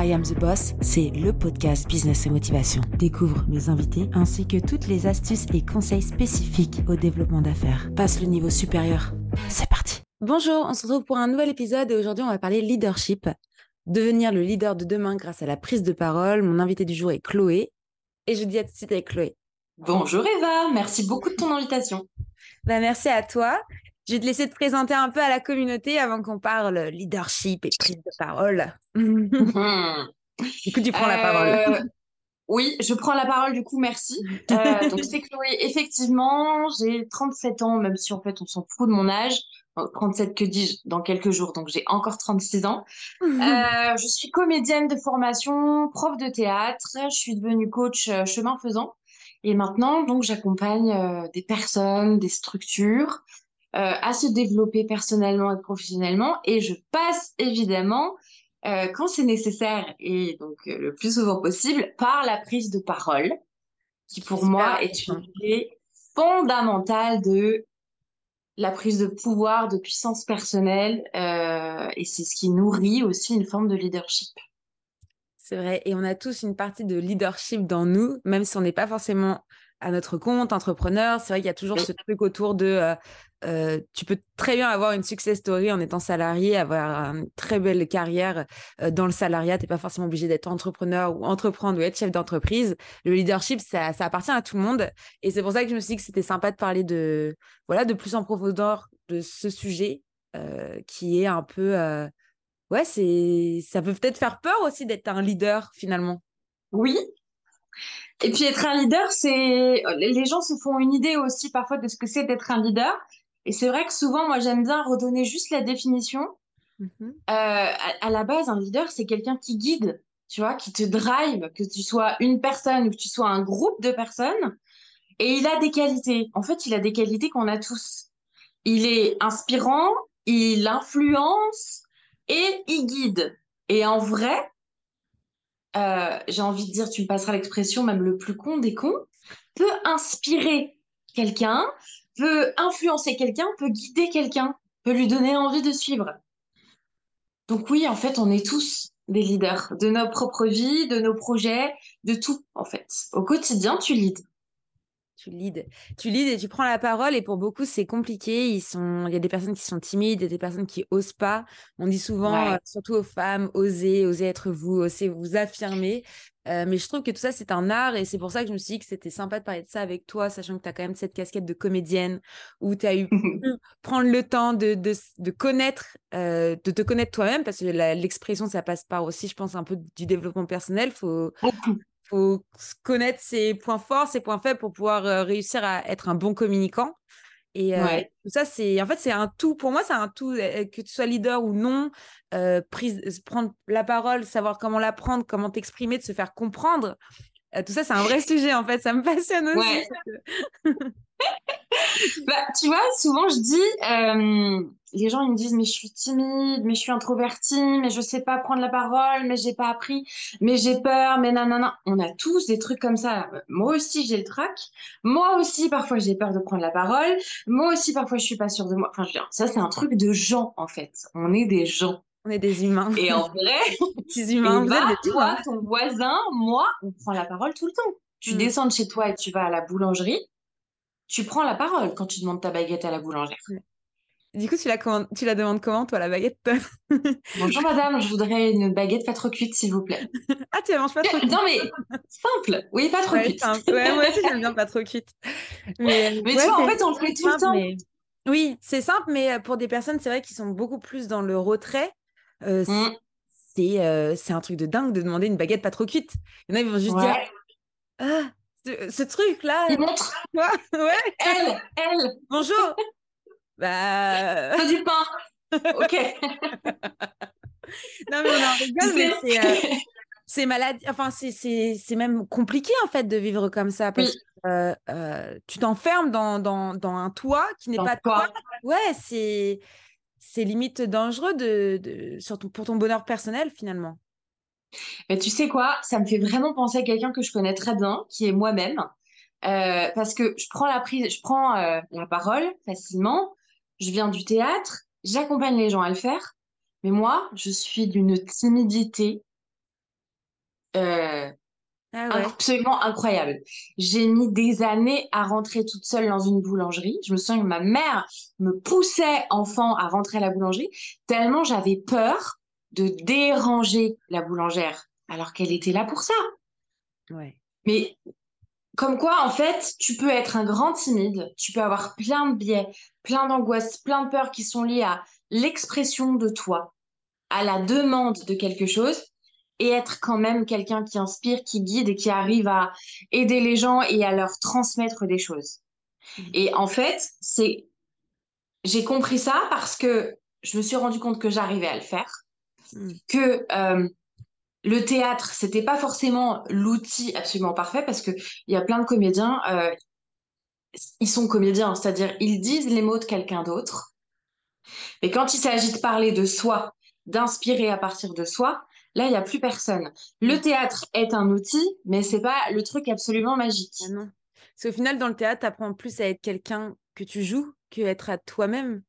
I Am the Boss, c'est le podcast Business et Motivation. Découvre mes invités ainsi que toutes les astuces et conseils spécifiques au développement d'affaires. Passe le niveau supérieur. C'est parti. Bonjour, on se retrouve pour un nouvel épisode et aujourd'hui on va parler leadership. Devenir le leader de demain grâce à la prise de parole. Mon invité du jour est Chloé et je dis à tout de suite avec Chloé. Bonjour Eva, merci beaucoup de ton invitation. Bah, merci à toi. Je vais te laisser te présenter un peu à la communauté avant qu'on parle leadership et prise de parole. du coup, tu prends la parole. Euh, oui, je prends la parole du coup, merci. Euh, donc c'est Chloé, effectivement, j'ai 37 ans, même si en fait on s'en fout de mon âge. 37 que dis-je dans quelques jours, donc j'ai encore 36 ans. Euh, je suis comédienne de formation, prof de théâtre, je suis devenue coach chemin faisant. Et maintenant, donc, j'accompagne des personnes, des structures euh, à se développer personnellement et professionnellement. Et je passe évidemment, euh, quand c'est nécessaire et donc euh, le plus souvent possible, par la prise de parole, qui pour moi est une clé fondamentale de la prise de pouvoir, de puissance personnelle, et c'est ce qui nourrit aussi une forme de leadership. C'est vrai, et on a tous une partie de leadership dans nous, même si on n'est pas forcément à notre compte, entrepreneur. C'est vrai qu'il y a toujours ce truc autour de euh, tu peux très bien avoir une success story en étant salarié, avoir une très belle carrière euh, dans le salariat. Tu n'es pas forcément obligé d'être entrepreneur ou entreprendre ou être chef d'entreprise. Le leadership, ça, ça, appartient à tout le monde. Et c'est pour ça que je me suis dit que c'était sympa de parler de, voilà, de plus en profondeur de ce sujet euh, qui est un peu. ouais, c'est, ça peut peut-être faire peur aussi d'être un leader finalement. Oui, et puis être un leader, c'est les gens se font une idée aussi parfois de ce que c'est d'être un leader. Et c'est vrai que souvent, moi, j'aime bien redonner juste la définition. Mhm. Euh, à, la base, un leader, c'est quelqu'un qui guide, tu vois, qui te drive, que tu sois une personne ou que tu sois un groupe de personnes. Et il a des qualités. En fait, il a des qualités qu'on a tous. Il est inspirant, il influence et il guide. Et en vrai, euh, j'ai envie de dire, tu me passeras l'expression, même le plus con des cons, peut inspirer quelqu'un, peut influencer quelqu'un, peut guider quelqu'un, peut lui donner envie de suivre. Donc oui, en fait, on est tous des leaders de nos propres vies, de nos projets, de tout, en fait. Au quotidien, tu leads. Tu leads. Tu leads et tu prends la parole et pour beaucoup, c'est compliqué. Ils sont... Il y a des personnes qui sont timides, il y a des personnes qui osent pas. On dit souvent, euh, surtout aux femmes, osez, osez être vous, osez vous affirmer. Euh, mais je trouve que tout ça, c'est un art et c'est pour ça que je me suis dit que c'était sympa de parler de ça avec toi, sachant que tu as quand même cette casquette de comédienne où tu as eu prendre le temps de, de, de connaître, euh, de te connaître toi-même parce que l'expression, ça passe par aussi, je pense, un peu du développement personnel. Faut, faut connaître ses points forts, ses points faibles pour pouvoir euh, réussir à être un bon communicant. Et tout ça, c'est en fait, c'est un tout. Pour moi, c'est un tout, que tu sois leader ou non, euh, prise, prendre la parole, savoir comment la prendre, comment t'exprimer, de se faire comprendre. tout ça, c'est un vrai sujet, en fait. Ça me passionne aussi. bah, tu vois, souvent, je dis, les gens, ils me disent, mais je suis timide, mais je suis introvertie, mais je sais pas prendre la parole, mais j'ai pas appris, mais j'ai peur, mais nanana. On a tous des trucs comme ça. Moi aussi, j'ai le trac. Moi aussi, parfois, j'ai peur de prendre la parole. Moi aussi, parfois, je suis pas sûre de moi. Enfin, je veux dire, ça, c'est un truc de gens, en fait. On est des gens. On est des humains. Et en vrai, petits humains, vous êtes des toi, ton voisin, moi, on prend la parole tout le temps. Tu mm. descends de chez toi et tu vas à la boulangerie, tu prends la parole quand tu demandes ta baguette à la boulangère. Du coup, tu la, tu la demandes comment, toi, la baguette? Bonjour madame, je voudrais une baguette pas trop cuite, s'il vous plaît. ah, tu la manges pas trop cuite? Non, mais simple. Oui, pas trop cuite. Ouais, moi aussi, j'aime bien pas trop cuite. Mais, mais tu vois, en fait, on le fait tout le temps. Oui, c'est simple, mais euh, pour des personnes, c'est vrai qu'ils sont beaucoup plus dans le retrait. Euh, mm. euh, c'est un truc de dingue de demander une baguette pas trop cuite. Il y en a, ils vont juste dire Ah, ce, truc-là. Ouais. Elle, elle. Bonjour. Bah. C'est du pain. ok. non, mais on en rigole, mais c'est. Euh, c'est maladie, enfin c'est même compliqué en fait de vivre comme ça parce que euh, euh, tu t'enfermes dans, dans, dans, un toit qui n'est pas toi. Ouais, c'est c'est limite dangereux de, de surtout pour ton bonheur personnel finalement. Mais tu sais quoi, ça me fait vraiment penser à quelqu'un que je connais très bien, qui est moi-même, euh, parce que je prends la prise, je prends euh, la parole facilement. Je viens du théâtre, j'accompagne les gens à le faire, mais moi, je suis d'une timidité euh, ah absolument incroyable. J'ai mis des années à rentrer toute seule dans une boulangerie. Je me souviens que ma mère me poussait enfant à rentrer à la boulangerie tellement j'avais peur de déranger la boulangère alors qu'elle était là pour ça. Ouais. Mais comme quoi, en fait, tu peux être un grand timide, tu peux avoir plein de biais, plein d'angoisses, plein de peurs qui sont liées à l'expression de toi, à la demande de quelque chose, et être quand même quelqu'un qui inspire, qui guide et qui arrive à aider les gens et à leur transmettre des choses. Mmh. Et en fait, c'est j'ai compris ça parce que je me suis rendu compte que j'arrivais à le faire, mmh. que euh, le théâtre, c'était pas forcément l'outil absolument parfait parce que il y a plein de comédiens, euh, ils sont comédiens, c'est-à-dire ils disent les mots de quelqu'un d'autre. Mais quand il s'agit de parler de soi, d'inspirer à partir de soi, là il n'y a plus personne. Le mm. théâtre est un outil, mais c'est pas le truc absolument magique. Ah non. Parce final, dans le théâtre, tu apprends plus à être quelqu'un que tu joues qu'être à toi-même.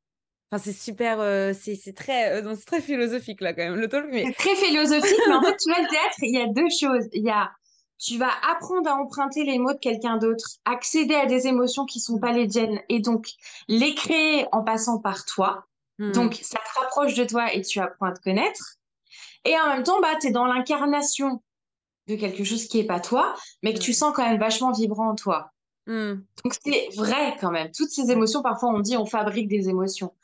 Enfin, c'est super, euh, c'est très, euh, très philosophique là quand même, le talk. Mais... C'est très philosophique, mais en fait, tu vois, le théâtre, il y a deux choses. Il y a, tu vas apprendre à emprunter les mots de quelqu'un d'autre, accéder à des émotions qui sont pas les tiennes, et donc les créer en passant par toi. Hmm. Donc, ça te rapproche de toi et tu apprends à te connaître. Et en même temps, bah, tu es dans l'incarnation de quelque chose qui est pas toi, mais que tu hmm. sens quand même vachement vibrant en toi. Hmm. Donc c'est vrai quand même. Toutes ces émotions, parfois on dit on fabrique des émotions.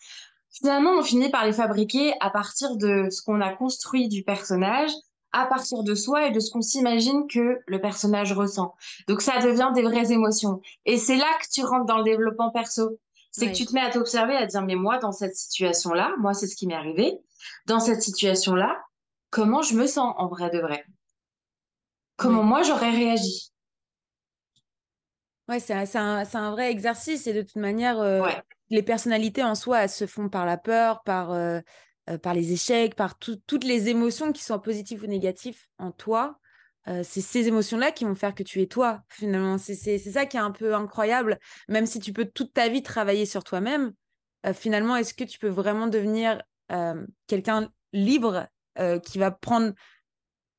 Finalement, on finit par les fabriquer à partir de ce qu'on a construit du personnage, à partir de soi et de ce qu'on s'imagine que le personnage ressent. Donc ça devient des vraies émotions. Et c'est là que tu rentres dans le développement perso. C'est que tu te mets à t'observer, à dire mais moi dans cette situation-là, moi c'est ce qui m'est arrivé. Dans cette situation-là, comment je me sens en vrai de vrai? Comment moi j'aurais réagi? Ouais, c'est un, un, vrai exercice et de toute manière, euh, les personnalités en soi, elles se font par la peur, par, euh, euh, par les échecs, par toutes les émotions qui sont positives ou négatives en toi. c'est ces émotions-là qui vont faire que tu es toi, finalement. C'est ça qui est un peu incroyable. Même si tu peux toute ta vie travailler sur toi-même, finalement, est-ce que tu peux vraiment devenir quelqu'un libre qui va prendre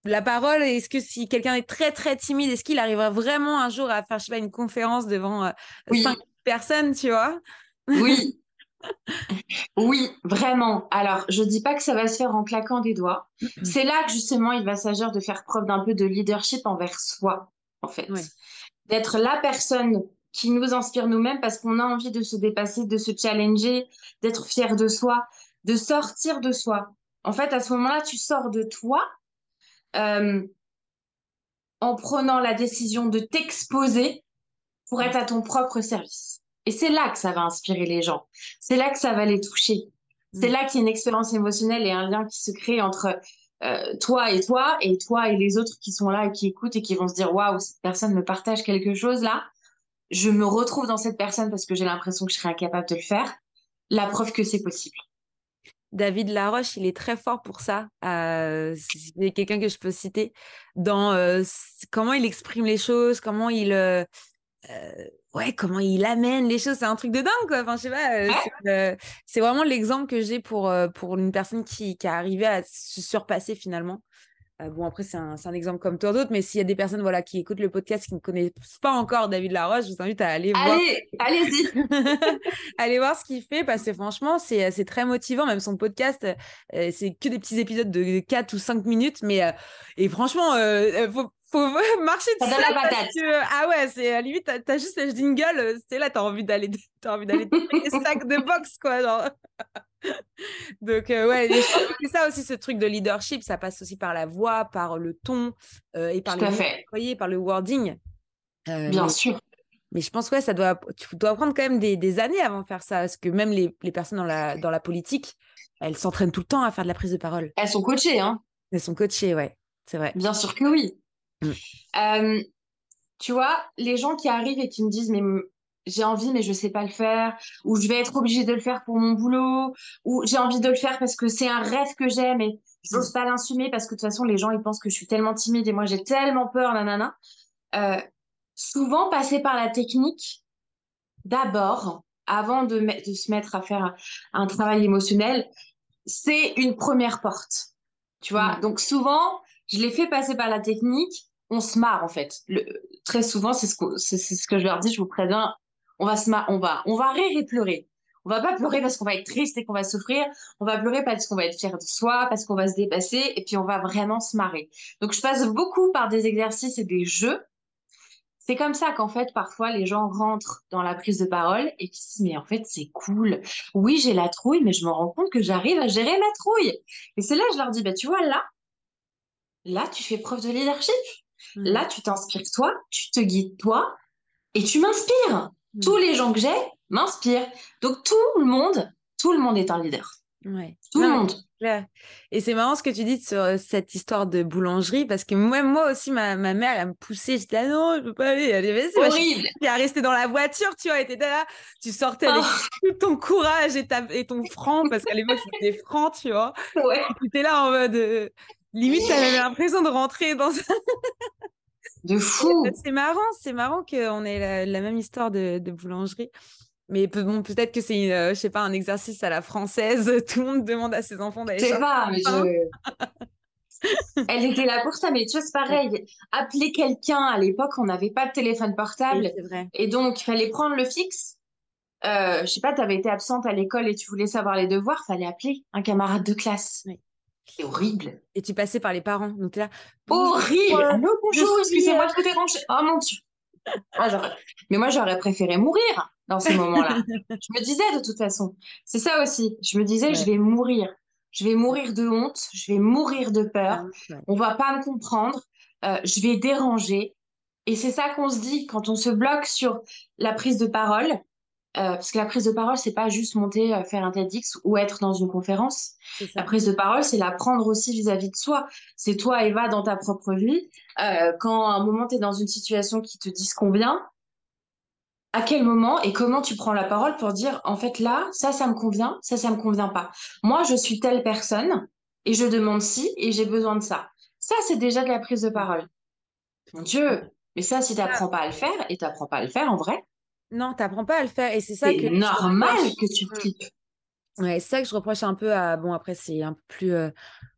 la parole Est-ce que si quelqu'un est très très timide, est-ce qu'il arrivera vraiment un jour à faire je sais pas, une conférence devant euh, cinq personnes, tu vois? Oui. oui, vraiment. Alors, je dis pas que ça va se faire en claquant des doigts. C'est là que justement, il va s'agir de faire preuve d'un peu de leadership envers soi, en fait. D'être la personne qui nous inspire nous-mêmes parce qu'on a envie de se dépasser, de se challenger, d'être fier de soi, de sortir de soi. En fait, à ce moment-là, tu sors de toi euh, en prenant la décision de t'exposer pour être à ton propre service. Et c'est là que ça va inspirer les gens. C'est là que ça va les toucher. C'est mm. là qu'il y a une expérience émotionnelle et un lien qui se crée entre euh, toi et toi et toi et les autres qui sont là et qui écoutent et qui vont se dire waouh cette personne me partage quelque chose là je me retrouve dans cette personne parce que j'ai l'impression que je serais incapable de le faire la preuve que c'est possible David Laroche, il est très fort pour ça. Euh, c'est quelqu'un que je peux citer dans euh, comment il exprime les choses, comment il, euh, ouais, comment il amène les choses. C'est un truc de dingue, quoi. Enfin, je sais pas. c'est vraiment l'exemple que j'ai pour pour une personne qui, qui a arrivé à se surpasser finalement. Euh, bon, après, c'est un, un, exemple comme tant d'autres, mais s'il y a des personnes voilà, qui écoutent le podcast qui ne connaissent pas encore David Laroche, je vous invite à aller voir. Allez, allez-y. allez voir ce qu'il fait parce que franchement, c'est, c'est très motivant. Même son podcast, euh, c'est que des petits épisodes de 4 ou 5 minutes, mais euh, et franchement, faut, faut marcher de ça, la patate. ah ouais, c'est à la limite, t'as, as juste le jingle, c'est là, t'as envie d'aller, t'as envie d'aller des sacs de boxe, quoi. Genre. Donc, euh, ouais, c'est ça aussi, ce truc de leadership, ça passe aussi par la voix, par le ton euh, et par le, par le wording. Euh, Bien sûr. Mais je pense, ouais, ça doit, tu dois prendre quand même des, années avant de faire ça, parce que même les, les, personnes dans la, dans la politique, elles s'entraînent tout le temps à faire de la prise de parole. Elles sont coachées, hein Elles sont coachées, ouais, c'est vrai. Bien sûr que oui. Mm. tu vois, les gens qui arrivent et qui me disent, mais j'ai envie mais je sais pas le faire ou je vais être obligée de le faire pour mon boulot ou j'ai envie de le faire parce que c'est un rêve que j'ai mais j'ose pas l'insumer parce que de toute façon les gens ils pensent que je suis tellement timide et moi j'ai tellement peur nanana. Euh, souvent passer par la technique d'abord avant de, de, se mettre à faire un, travail émotionnel c'est une première porte tu vois. Donc souvent je les fais passer par la technique, on se marre en fait. Le, très souvent, c'est ce, que, c'est, ce que je leur dis, je vous préviens, on va se on va, on va rire et pleurer. On va pas pleurer parce qu'on va être triste et qu'on va souffrir. On va pleurer parce qu'on va être fier de soi, parce qu'on va se dépasser et puis on va vraiment se marrer. Donc je passe beaucoup par des exercices et des jeux. C'est comme ça qu'en fait parfois les gens rentrent dans la prise de parole et qui disent mais en fait c'est cool. Oui j'ai la trouille mais je me rends compte que j'arrive à gérer ma trouille. Et c'est là que je leur dis bah tu vois là, là tu fais preuve de leadership. Mmh. Là tu t'inspires toi, tu te guides toi et tu m'inspires. Mmh. Tous les gens que j'ai m'inspirent. Donc tout le monde, tout le monde est un leader. Ouais. Tout le monde. Et c'est marrant ce que tu dis sur euh, cette histoire de boulangerie parce que moi, moi aussi, ma, ma mère, elle me poussait. J'étais là, non, je peux pas aller. Elle horrible. Tu à rester dans la voiture, tu vois, et étais là, tu sortais avec oh. tout ton courage et, ta, et ton franc parce qu'à l'époque, c'était franc, tu vois. Ouais. tu étais là en mode. Euh, limite, t'avais l'impression de rentrer dans De fou. C'est marrant, c'est marrant qu'on ait la, même histoire de, boulangerie. Mais bon, peut-être que c'est, euh, je sais pas, un exercice à la française. Tout le monde demande à ses enfants d'aller. Je sais pas, mais je... Elle était là pour ça, mais tu vois, c'est pareil. Appeler quelqu'un à l'époque, on n'avait pas de téléphone portable. vrai. Et donc, il fallait prendre le fixe. Euh, je sais pas, tu avais été absente à l'école et tu voulais savoir les devoirs, fallait appeler un camarade de classe. Oui. C'est horrible. Et tu passais par les parents. Donc là. Horrible. Allô, bonjour, excusez-moi de vous déranger. Oh mon Dieu. Ah, mais moi, j'aurais préféré mourir dans ces moments-là. je me disais de toute façon. C'est ça aussi. Je me disais, je vais mourir. Je vais mourir de honte. Je vais mourir de peur. On ah, On va pas me comprendre. Euh, je vais déranger. Et c'est ça qu'on se dit quand on se bloque sur la prise de parole. Euh, parce que la prise de parole, c'est pas juste monter, euh, faire un TEDx ou être dans une conférence. La prise de parole, c'est la prendre aussi vis-à-vis de soi. C'est toi, Eva, dans ta propre vie. Euh, quand à un moment, tu es dans une situation qui te disconvient, à quel moment et comment tu prends la parole pour dire, en fait, là, ça, ça me convient, ça, ça me convient pas. Moi, je suis telle personne et je demande si et j'ai besoin de ça. Ça, c'est déjà de la prise de parole. Mon Dieu, mais ça, si tu n'apprends pas à le faire, et tu n'apprends pas à le faire en vrai, non, tu n'apprends pas à le faire. Et c'est ça que. C'est normal que tu flippes. Ouais, c'est ça que je reproche un peu à. Bon, après, c'est un peu plus. Euh,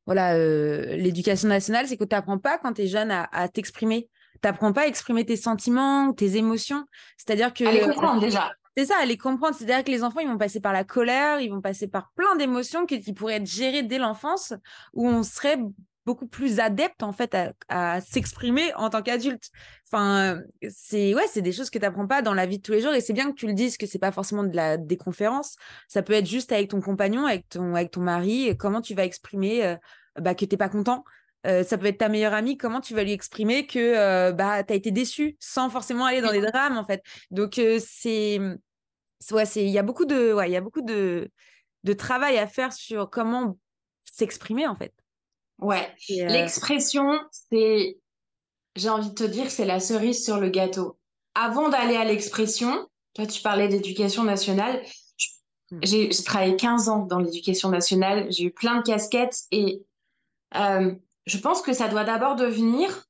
voilà, euh, l'éducation nationale, c'est que tu n'apprends pas quand tu es jeune à, t'exprimer. Tu n'apprends pas à exprimer tes sentiments, tes émotions. C'est-à-dire que. À les comprendre déjà. C'est ça, à les comprendre. C'est-à-dire que les enfants, ils vont passer par la colère, ils vont passer par plein d'émotions qui pourraient être gérées dès l'enfance, où on serait beaucoup plus adepte en fait à, s'exprimer en tant qu'adulte. Enfin, c'est ouais, c'est des choses que tu n'apprends pas dans la vie de tous les jours et c'est bien que tu le dises que c'est pas forcément de la des conférences. Ça peut être juste avec ton compagnon, avec ton avec ton mari, comment tu vas exprimer euh, bah, que t'es pas content. Euh, ça peut être ta meilleure amie, comment tu vas lui exprimer que euh, bah tu as été déçu sans forcément aller dans les drames en fait. Donc c'est ouais, c'est il y a beaucoup de ouais, il y a beaucoup de de travail à faire sur comment s'exprimer en fait. Ouais, euh, l'expression, c'est, j'ai envie de te dire, c'est la cerise sur le gâteau. Avant d'aller à l'expression, toi, tu parlais d'éducation nationale. Hmm. J'ai travaillé 15 ans dans l'éducation nationale, j'ai eu plein de casquettes et euh, je pense que ça doit d'abord devenir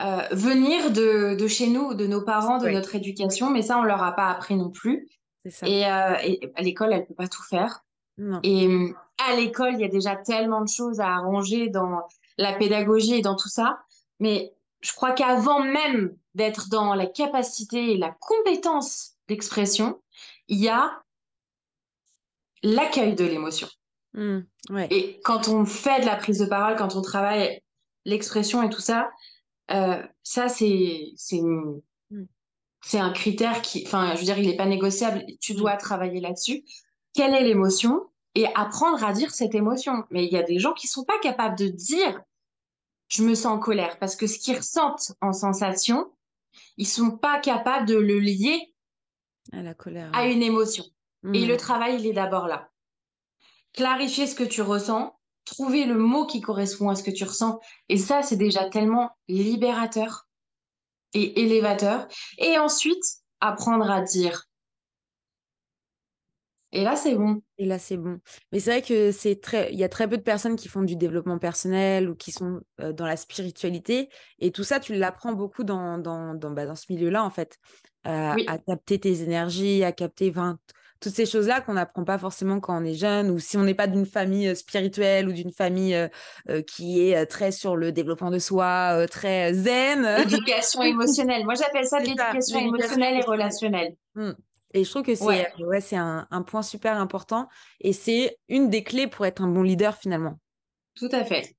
euh, venir de, de, chez nous, de nos parents, de notre éducation, mais ça, on leur a pas appris non plus. Ça. Et, et, à l'école, elle peut pas tout faire. Non. Et à l'école, il y a déjà tellement de choses à arranger dans la pédagogie et dans tout ça. Mais je crois qu'avant même d'être dans la capacité et la compétence d'expression, il y a l'accueil de l'émotion. Mmh, et quand on fait de la prise de parole, quand on travaille l'expression et tout ça, euh, ça c'est c'est mmh. c'est un critère qui, enfin, je veux dire, il n'est pas négociable. Tu mmh. dois travailler là-dessus. Quelle est l'émotion? Et apprendre à dire cette émotion. Mais il y a des gens qui sont pas capables de dire je me sens en colère parce que ce qu'ils ressentent en sensation, ils sont pas capables de le lier à la colère, à une émotion. Et mmh. le travail, il est d'abord là. Clarifier ce que tu ressens, trouver le mot qui correspond à ce que tu ressens. Et ça, c'est déjà tellement libérateur et élévateur. Et ensuite, apprendre à dire et là, c'est bon. Et là, c'est bon. Mais c'est vrai que c'est très, il y a très peu de personnes qui font du développement personnel ou qui sont euh, dans la spiritualité. Et tout ça, tu l'apprends beaucoup dans, dans, dans, bah, dans ce milieu-là, en fait. Euh, à capter tes énergies, à capter toutes ces choses-là qu'on n'apprend pas forcément quand on est jeune ou si on n'est pas d'une famille spirituelle ou d'une famille qui est très sur le développement de soi, très zen. L'éducation émotionnelle. Moi, j'appelle ça de l'éducation émotionnelle et relationnelle. Mmh. Et je trouve que c'est ouais. c'est un, un, point super important et c'est une des clés pour être un bon leader finalement. Tout à fait.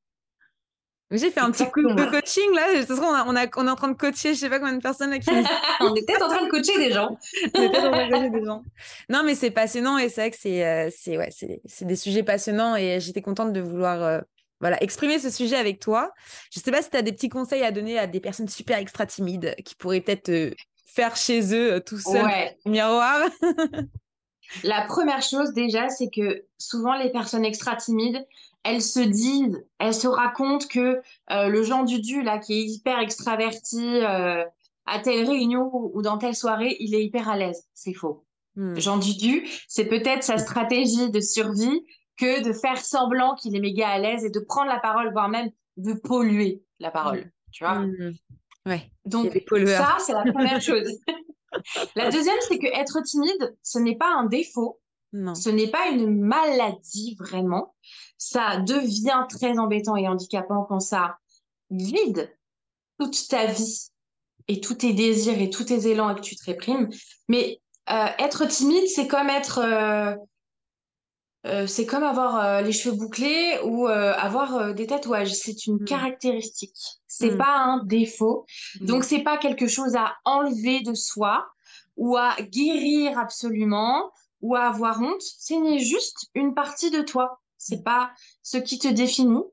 J'ai fait un petit coup de coaching là. De toute façon, on, a, on, est en train de coacher, je sais pas combien de personnes qui... on est peut-être en train de coacher des gens. on est peut-être en train de coacher des gens. Non, mais c'est passionnant et c'est vrai que c'est euh, c'est ouais, des sujets passionnants et j'étais contente de vouloir euh, voilà, exprimer ce sujet avec toi. Je sais pas si tu as des petits conseils à donner à des personnes super extra timides qui pourraient peut-être euh, faire chez eux tout seul ouais. miroir. La première chose déjà, c'est que souvent les personnes extra timides, elles se disent, elles se racontent que euh, le Jean Dudu, là, qui est hyper extraverti, euh, à telle réunion ou, dans telle soirée, il est hyper à l'aise. C'est faux. Hmm. Jean Dudu, c'est peut-être sa stratégie de survie que de faire semblant qu'il est méga à l'aise et de prendre la parole, voire même de polluer la parole. Hmm. Tu vois? Hmm. Ouais. Donc, ça, c'est la première chose. la deuxième, c'est que être timide, ce n'est pas un défaut. Non. Ce n'est pas une maladie vraiment ça devient très embêtant et handicapant quand ça vide toute ta vie et tous tes désirs et tous tes élans et que tu te réprimes. Mais euh, être timide, c'est comme être... Euh, c'est comme avoir les cheveux bouclés ou avoir des tatouages. C'est une mmh. caractéristique. C'est mmh. pas un défaut. Mmh. Donc c'est pas quelque chose à enlever de soi ou à guérir absolument ou à avoir honte. C'est juste une partie de toi c'est pas ce qui te définit.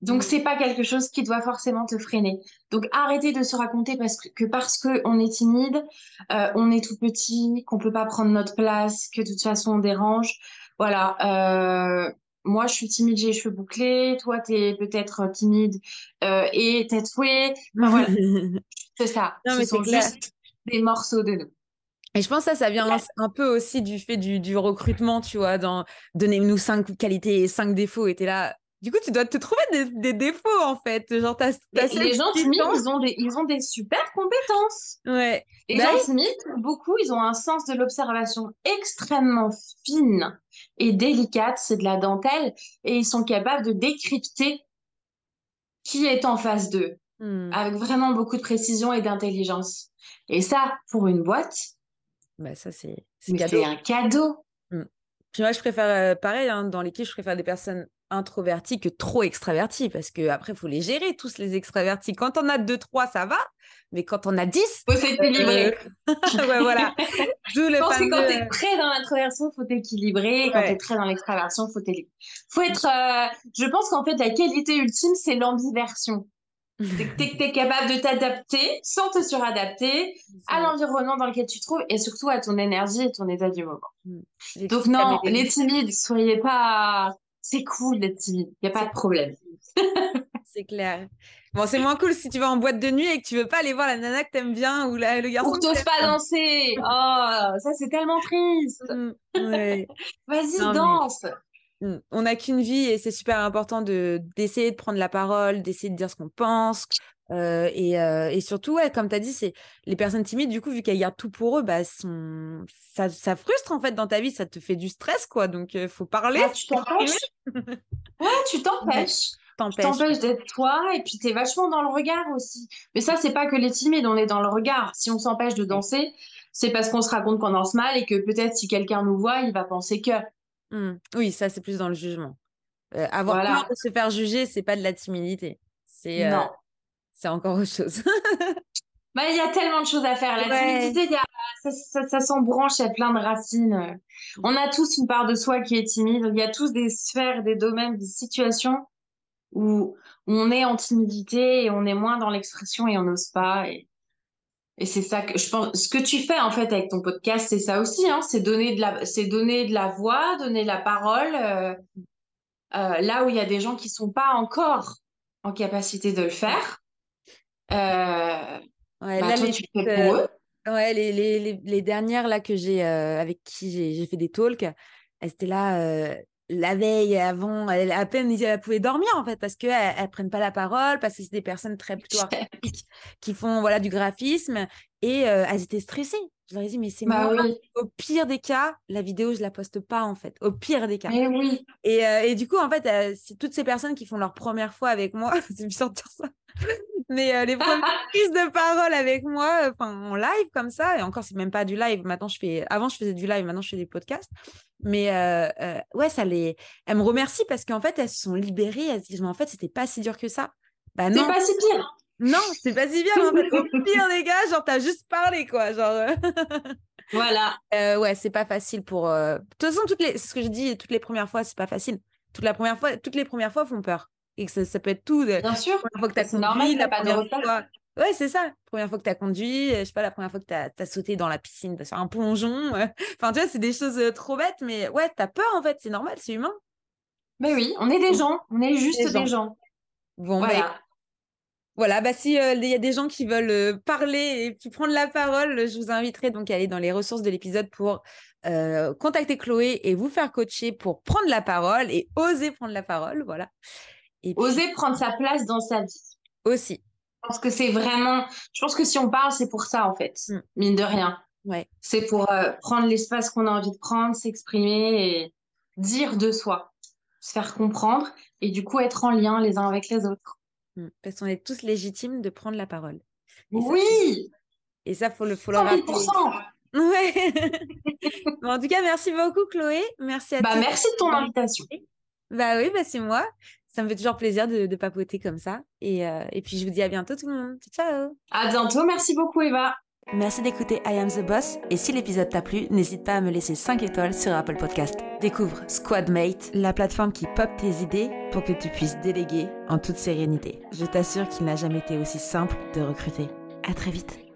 Donc, mm. c'est pas quelque chose qui doit forcément te freiner. Donc, arrêtez de se raconter parce que, parce que on est timide, euh, on est tout petit, qu'on peut pas prendre notre place, que de toute façon on dérange. Voilà. Euh, moi, je suis timide, j'ai les cheveux bouclés. Toi, tu es peut-être timide euh, et tatoué. Enfin, voilà. c'est ça. Non, Ce mais sont juste des morceaux de nous. Et je pense que ça, ça vient un, peu aussi du fait du, recrutement, tu vois, dans donnez-nous cinq qualités et cinq défauts. Et t'es là. Du coup, tu dois te trouver des, défauts, en fait. Genre, les gens timides, ils ont, des, ils ont des super compétences. Ouais. Les bah gens timides, beaucoup, ils ont un sens de l'observation extrêmement fine et délicate. C'est de la dentelle. Et ils sont capables de décrypter qui est en face d'eux. Hmm. Avec vraiment beaucoup de précision et d'intelligence. Et ça, pour une boîte, bah, ça, c'est un cadeau. Mmh. Puis moi, je préfère, euh, pareil, hein, dans l'équipe, je préfère des personnes introverties que trop extraverties, parce qu'après, il faut les gérer, tous les extravertis. Quand on a deux, trois, ça va, mais quand on a dix... faut s'équilibrer. Euh... ouais, voilà. je pense que quand tu es très dans l'introversion, faut t'équilibrer. Quand tu es très dans l'extraversion, faut t'équilibrer. faut être... Euh, je pense qu'en fait, la qualité ultime, c'est l'ambiversion. Tu es, capable de t'adapter sans te suradapter à l'environnement dans lequel tu te trouves et surtout à ton énergie et ton état du moment. Mm. Donc non, les timides, soyez pas... C'est cool d'être timide, il n'y a pas de problème. c'est clair. Bon, c'est moins cool si tu vas en boîte de nuit et que tu veux pas aller voir la nana que t'aimes bien ou la, le garçon. Ou t'oses pas danser. Oh, ça c'est tellement triste. Mm, Vas-y, danse. Mmh. On n'a qu'une vie et c'est super important de d'essayer de prendre la parole, d'essayer de dire ce qu'on pense. Euh, et, euh, et, surtout, ouais, comme tu as dit, c'est les personnes timides, du coup, vu qu'elles gardent tout pour eux, bah, sont... ça, ça, frustre en fait dans ta vie, ça te fait du stress, quoi. Donc, il faut parler. Ah, tu t'empêches? ouais, tu t'empêches. Tu t'empêches d'être toi et puis tu es vachement dans le regard aussi. Mais ça, c'est pas que les timides, on est dans le regard. Si on s'empêche de danser, c'est parce qu'on se raconte qu'on danse mal et que peut-être si quelqu'un nous voit, il va penser que. Mmh. Oui, ça, c'est plus dans le jugement. Euh, avoir peur de se faire juger, c'est pas de la timidité. C'est euh, c'est encore autre chose. bah, il y a tellement de choses à faire. La timidité, ça, ça, ça s'embranche, il y a plein de racines. On a tous une part de soi qui est timide. Il y a tous des sphères, des domaines, des situations où on est en timidité et on est moins dans l'expression et on n'ose pas. Et et c'est ça que je pense. Ce que tu fais en fait avec ton podcast, c'est ça aussi. Hein, c'est donner de la, c'est donner de la voix, donner de la parole. Euh, euh, là où il y a des gens qui sont pas encore en capacité de le faire. Euh, ouais, bah, toi, tu fais pour eux. Ouais, les, les, les, dernières là que j'ai avec qui j'ai fait des talks, elles étaient là la veille avant, elle, à peine elle pouvait dormir en fait parce qu'elles ne prennent pas la parole, parce que c'est des personnes très plutôt artistiques qui font voilà du graphisme et elles étaient stressées. Je leur ai dit, mais c'est bah moi. Au pire des cas, la vidéo, je la poste pas, en fait. Au pire des cas. Et oui. Et, euh, et du coup, en fait, euh, c'est toutes ces personnes qui font leur première fois avec moi. c'est bizarre de dire ça. Mais euh, les premières prises de parole avec moi, enfin, en live comme ça, et encore, c'est même pas du live. Maintenant, je fais. Avant, je faisais du live, maintenant, je fais des podcasts. Mais ouais, ça les. Elles me remercient parce qu'en fait, elles se sont libérées. Elles se disent, mais en fait, c'était pas si dur que ça. Bah non. C'est pas si pire. Non, c'est pas si bien. En fait, au pire des gars, genre, t'as juste parlé, quoi. Genre. Euh. voilà. Euh, ouais, c'est pas facile pour. Euh, de toute façon, toutes les... c'est ce que je dis, toutes les premières fois, c'est pas facile. Toute la première fois, toutes les premières fois font peur. Et que ça, peut être tout. Bien sûr. La première fois que t'as conduit, normal, la première fois. Ouais, c'est ça. La première fois que tu as conduit, je sais pas, la première fois que tu as, sauté dans la piscine, de faire un plongeon. Enfin, tu vois, c'est des choses trop bêtes, mais ouais, tu as peur en fait, c'est normal, c'est humain. Mais oui, on est des gens, on est juste des gens. Bon, bah, voilà. Voilà, bah, si il y a des gens qui veulent parler et qui prendre la parole, je vous inviterai donc à aller dans les ressources de l'épisode pour contacter Chloé et vous faire coacher pour prendre la parole et oser prendre la parole. Voilà. Et Oser prendre sa place dans sa vie. Aussi. Parce que c'est vraiment. Je pense que si on parle, c'est pour ça, en fait, mmh. mine de rien. Ouais. C'est pour prendre l'espace qu'on a envie de prendre, s'exprimer et dire de soi, se faire comprendre et du coup être en lien les uns avec les autres. Mmh. Parce qu'on est tous légitimes de prendre la parole. oui Et ça, faut le, faut le rappeler. Ouais. en tout cas, merci beaucoup, Chloé. Merci à bah, Merci de ton invitation. Bah oui, bah c'est moi. Ça me fait toujours plaisir de, de papoter comme ça. Et, euh, et puis, je vous dis à bientôt, tout le monde. Ciao. À bientôt. Merci beaucoup, Eva. Merci d'écouter I Am the Boss et si l'épisode t'a plu, n'hésite pas à me laisser 5 étoiles sur Apple Podcast. Découvre Squadmate, la plateforme qui pop tes idées pour que tu puisses déléguer en toute sérénité. Je t'assure qu'il n'a jamais été aussi simple de recruter. À très vite.